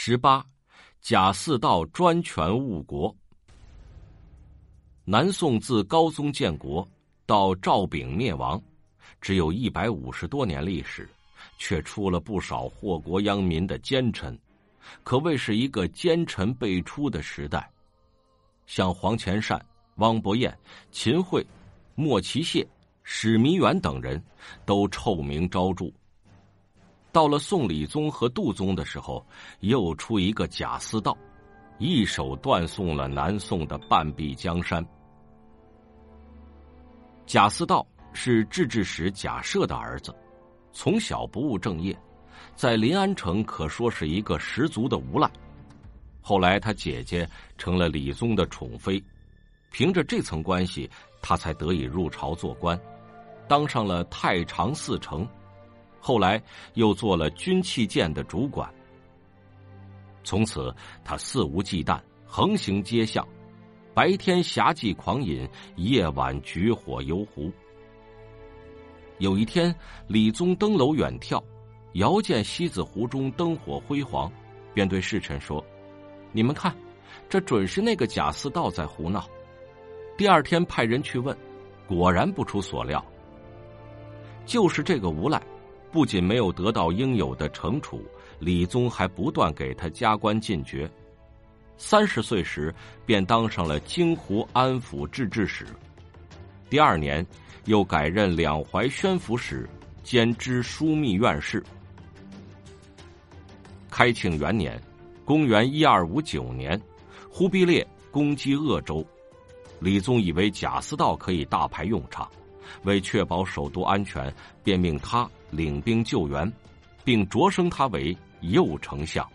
十八，贾似道专权误国。南宋自高宗建国到赵昺灭亡，只有一百五十多年历史，却出了不少祸国殃民的奸臣，可谓是一个奸臣辈出的时代。像黄潜善、汪伯彦、秦桧、莫其谢、史弥远等人，都臭名昭著。到了宋理宗和杜宗的时候，又出一个贾似道，一手断送了南宋的半壁江山。贾似道是制置使贾赦的儿子，从小不务正业，在临安城可说是一个十足的无赖。后来他姐姐成了李宗的宠妃，凭着这层关系，他才得以入朝做官，当上了太常寺丞，后来又做了军器监的主管。从此他肆无忌惮，横行街巷。白天侠妓狂饮，夜晚举火游湖。有一天，李宗登楼远眺，遥见西子湖中灯火辉煌，便对侍臣说：“你们看，这准是那个贾似道在胡闹。”第二天派人去问，果然不出所料，就是这个无赖，不仅没有得到应有的惩处，李宗还不断给他加官进爵。三十岁时，便当上了京湖安抚制置使。第二年，又改任两淮宣抚使兼知枢密院事。开庆元年，公元一二五九年，忽必烈攻击鄂州，李宗以为贾似道可以大派用场，为确保首都安全，便命他领兵救援，并擢升他为右丞相。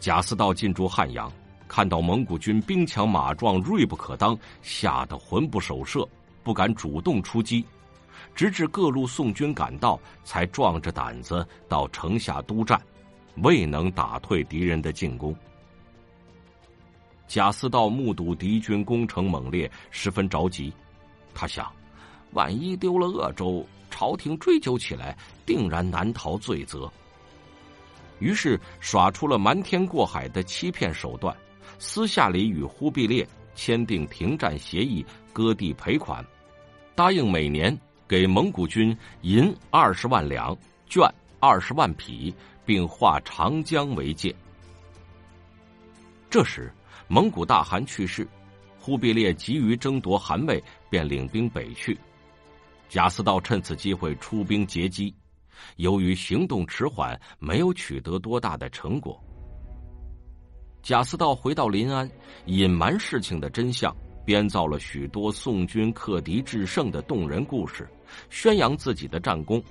贾似道进驻汉阳，看到蒙古军兵强马壮、锐不可当，吓得魂不守舍，不敢主动出击。直至各路宋军赶到，才壮着胆子到城下督战，未能打退敌人的进攻。贾似道目睹敌军攻城猛烈，十分着急。他想，万一丢了鄂州，朝廷追究起来，定然难逃罪责。于是耍出了瞒天过海的欺骗手段，私下里与忽必烈签订停战协议，割地赔款，答应每年给蒙古军银二十万两、绢二十万匹，并划长江为界。这时，蒙古大汗去世，忽必烈急于争夺汗位，便领兵北去。贾似道趁此机会出兵截击。由于行动迟缓，没有取得多大的成果。贾似道回到临安，隐瞒事情的真相，编造了许多宋军克敌制胜的动人故事，宣扬自己的战功。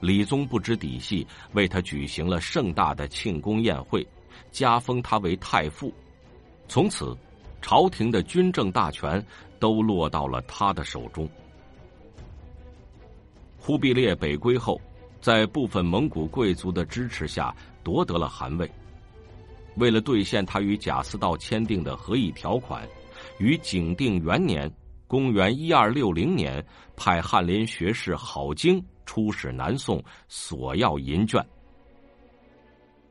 李宗不知底细，为他举行了盛大的庆功宴会，加封他为太傅。从此，朝廷的军政大权都落到了他的手中。忽必烈北归后。在部分蒙古贵族的支持下夺得了汗位。为了兑现他与贾似道签订的和议条款，于景定元年（公元一二六零年）派翰林学士郝经出使南宋，索要银卷。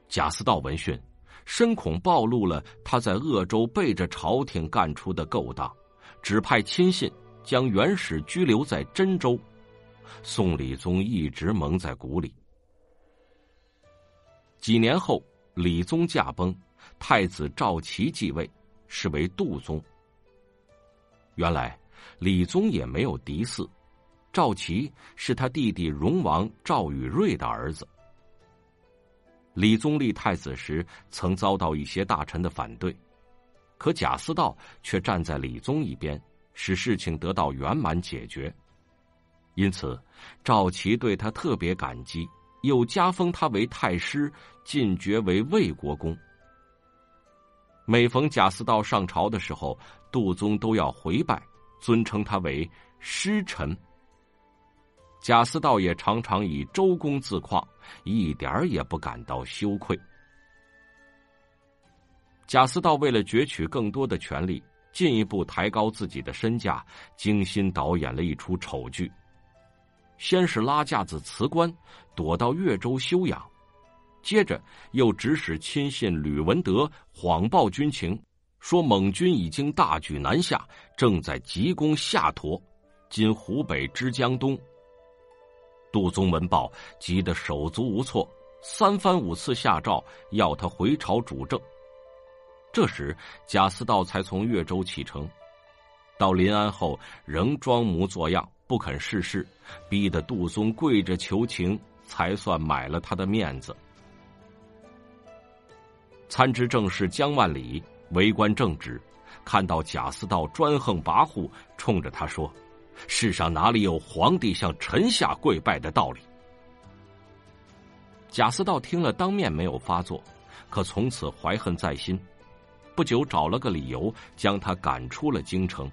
贾似道闻讯，深恐暴露了他在鄂州背着朝廷干出的勾当，指派亲信将元始拘留在真州。宋理宗一直蒙在鼓里。几年后，理宗驾崩，太子赵齐继位，是为杜宗。原来，理宗也没有嫡嗣，赵齐是他弟弟荣王赵宇瑞的儿子。李宗立太子时，曾遭到一些大臣的反对，可贾似道却站在李宗一边，使事情得到圆满解决。因此，赵齐对他特别感激，又加封他为太师，进爵为魏国公。每逢贾似道上朝的时候，杜宗都要回拜，尊称他为师臣。贾似道也常常以周公自况，一点儿也不感到羞愧。贾似道为了攫取更多的权力，进一步抬高自己的身价，精心导演了一出丑剧。先是拉架子辞官，躲到越州休养，接着又指使亲信吕文德谎报军情，说蒙军已经大举南下，正在急攻夏陀（今湖北之江东）。杜宗闻报，急得手足无措，三番五次下诏要他回朝主政。这时，贾似道才从越州启程，到临安后仍装模作样，不肯事事，逼得杜宗跪着求情，才算买了他的面子。参知政事江万里为官正直，看到贾似道专横跋扈，冲着他说：“世上哪里有皇帝向臣下跪拜的道理？”贾似道听了，当面没有发作，可从此怀恨在心。不久，找了个理由，将他赶出了京城。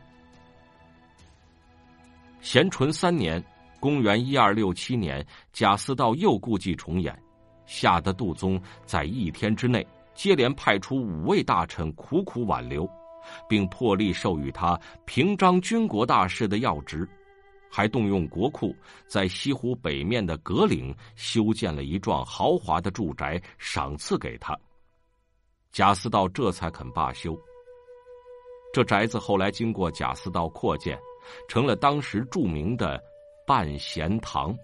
咸淳三年（公元一二六七年），贾似道又故伎重演，吓得杜宗在一天之内接连派出五位大臣苦苦挽留，并破例授予他平章军国大事的要职，还动用国库在西湖北面的葛岭修建了一幢豪华的住宅，赏赐给他。贾似道这才肯罢休。这宅子后来经过贾似道扩建，成了当时著名的半贤堂。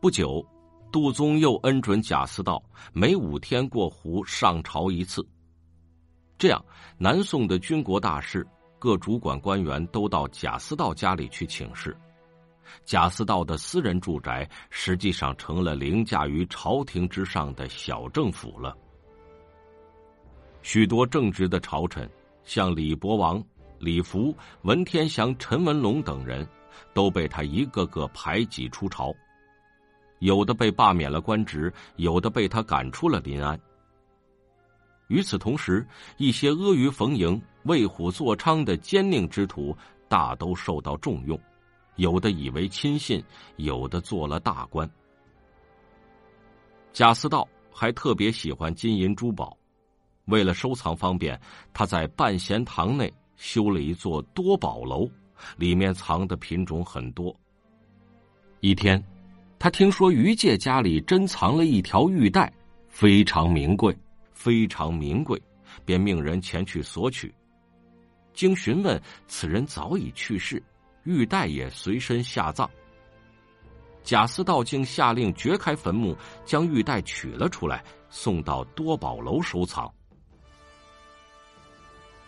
不久，杜宗又恩准贾似道每五天过湖上朝一次。这样，南宋的军国大事，各主管官员都到贾似道家里去请示。贾似道的私人住宅，实际上成了凌驾于朝廷之上的小政府了。许多正直的朝臣，像李伯王、李福、文天祥、陈文龙等人，都被他一个个排挤出朝。有的被罢免了官职，有的被他赶出了临安。与此同时，一些阿谀逢迎、为虎作伥的奸佞之徒，大都受到重用，有的以为亲信，有的做了大官。贾似道还特别喜欢金银珠宝。为了收藏方便，他在半贤堂内修了一座多宝楼，里面藏的品种很多。一天，他听说于介家里珍藏了一条玉带，非常名贵，非常名贵，便命人前去索取。经询问，此人早已去世，玉带也随身下葬。贾似道竟下令掘开坟墓，将玉带取了出来，送到多宝楼收藏。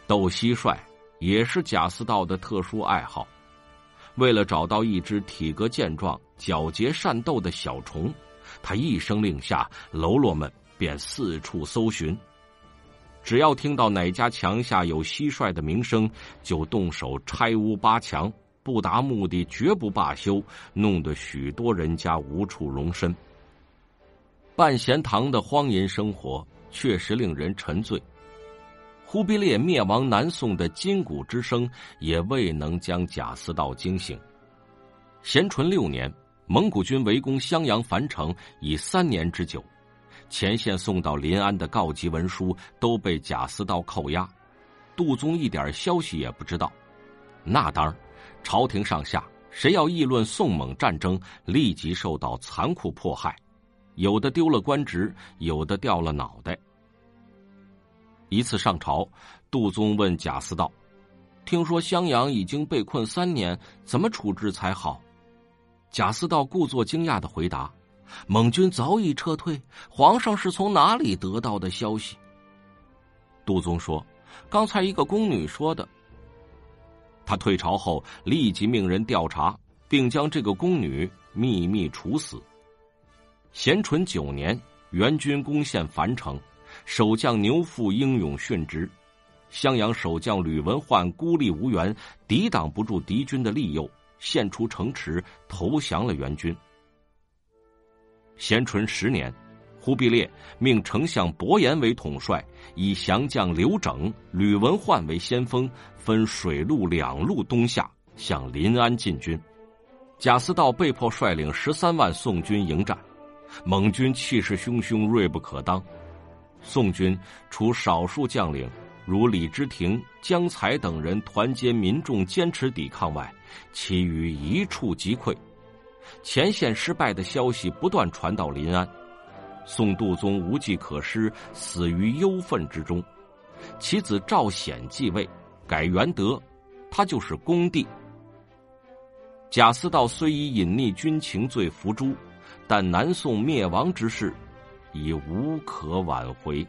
斗蟋蟀也是贾似道的特殊爱好。为了找到一只体格健壮、狡黠善斗的小虫，他一声令下，喽啰们便四处搜寻。只要听到哪家墙下有蟋蟀的鸣声，就动手拆屋扒墙，不达目的绝不罢休，弄得许多人家无处容身。半贤堂的荒淫生活确实令人沉醉。忽必烈灭亡南宋的金鼓之声也未能将贾似道惊醒。咸淳六年，蒙古军围攻襄阳樊城已三年之久，前线送到临安的告急文书都被贾似道扣押，杜宗一点消息也不知道。那当，朝廷上下谁要议论宋蒙战争，立即受到残酷迫害，有的丢了官职，有的掉了脑袋。一次上朝，杜宗问贾似道：“听说襄阳已经被困三年，怎么处置才好？”贾似道故作惊讶的回答：“蒙军早已撤退，皇上是从哪里得到的消息？”杜宗说：“刚才一个宫女说的。”他退朝后，立即命人调查，并将这个宫女秘密处死。咸淳九年，元军攻陷樊城。守将牛富英勇殉职，襄阳守将吕文焕孤立无援，抵挡不住敌军的利诱，献出城池投降了元军。咸淳十年，忽必烈命丞相伯颜为统帅，以降将刘整、吕文焕为先锋，分水陆两路东下，向临安进军。贾似道被迫率领十三万宋军迎战，蒙军气势汹汹，锐不可当。宋军除少数将领如李之庭、江才等人团结民众坚持抵抗外，其余一触即溃。前线失败的消息不断传到临安，宋度宗无计可施，死于忧愤之中。其子赵显继位，改元德，他就是恭帝。贾似道虽以隐匿军情罪伏诛，但南宋灭亡之事已无可挽回。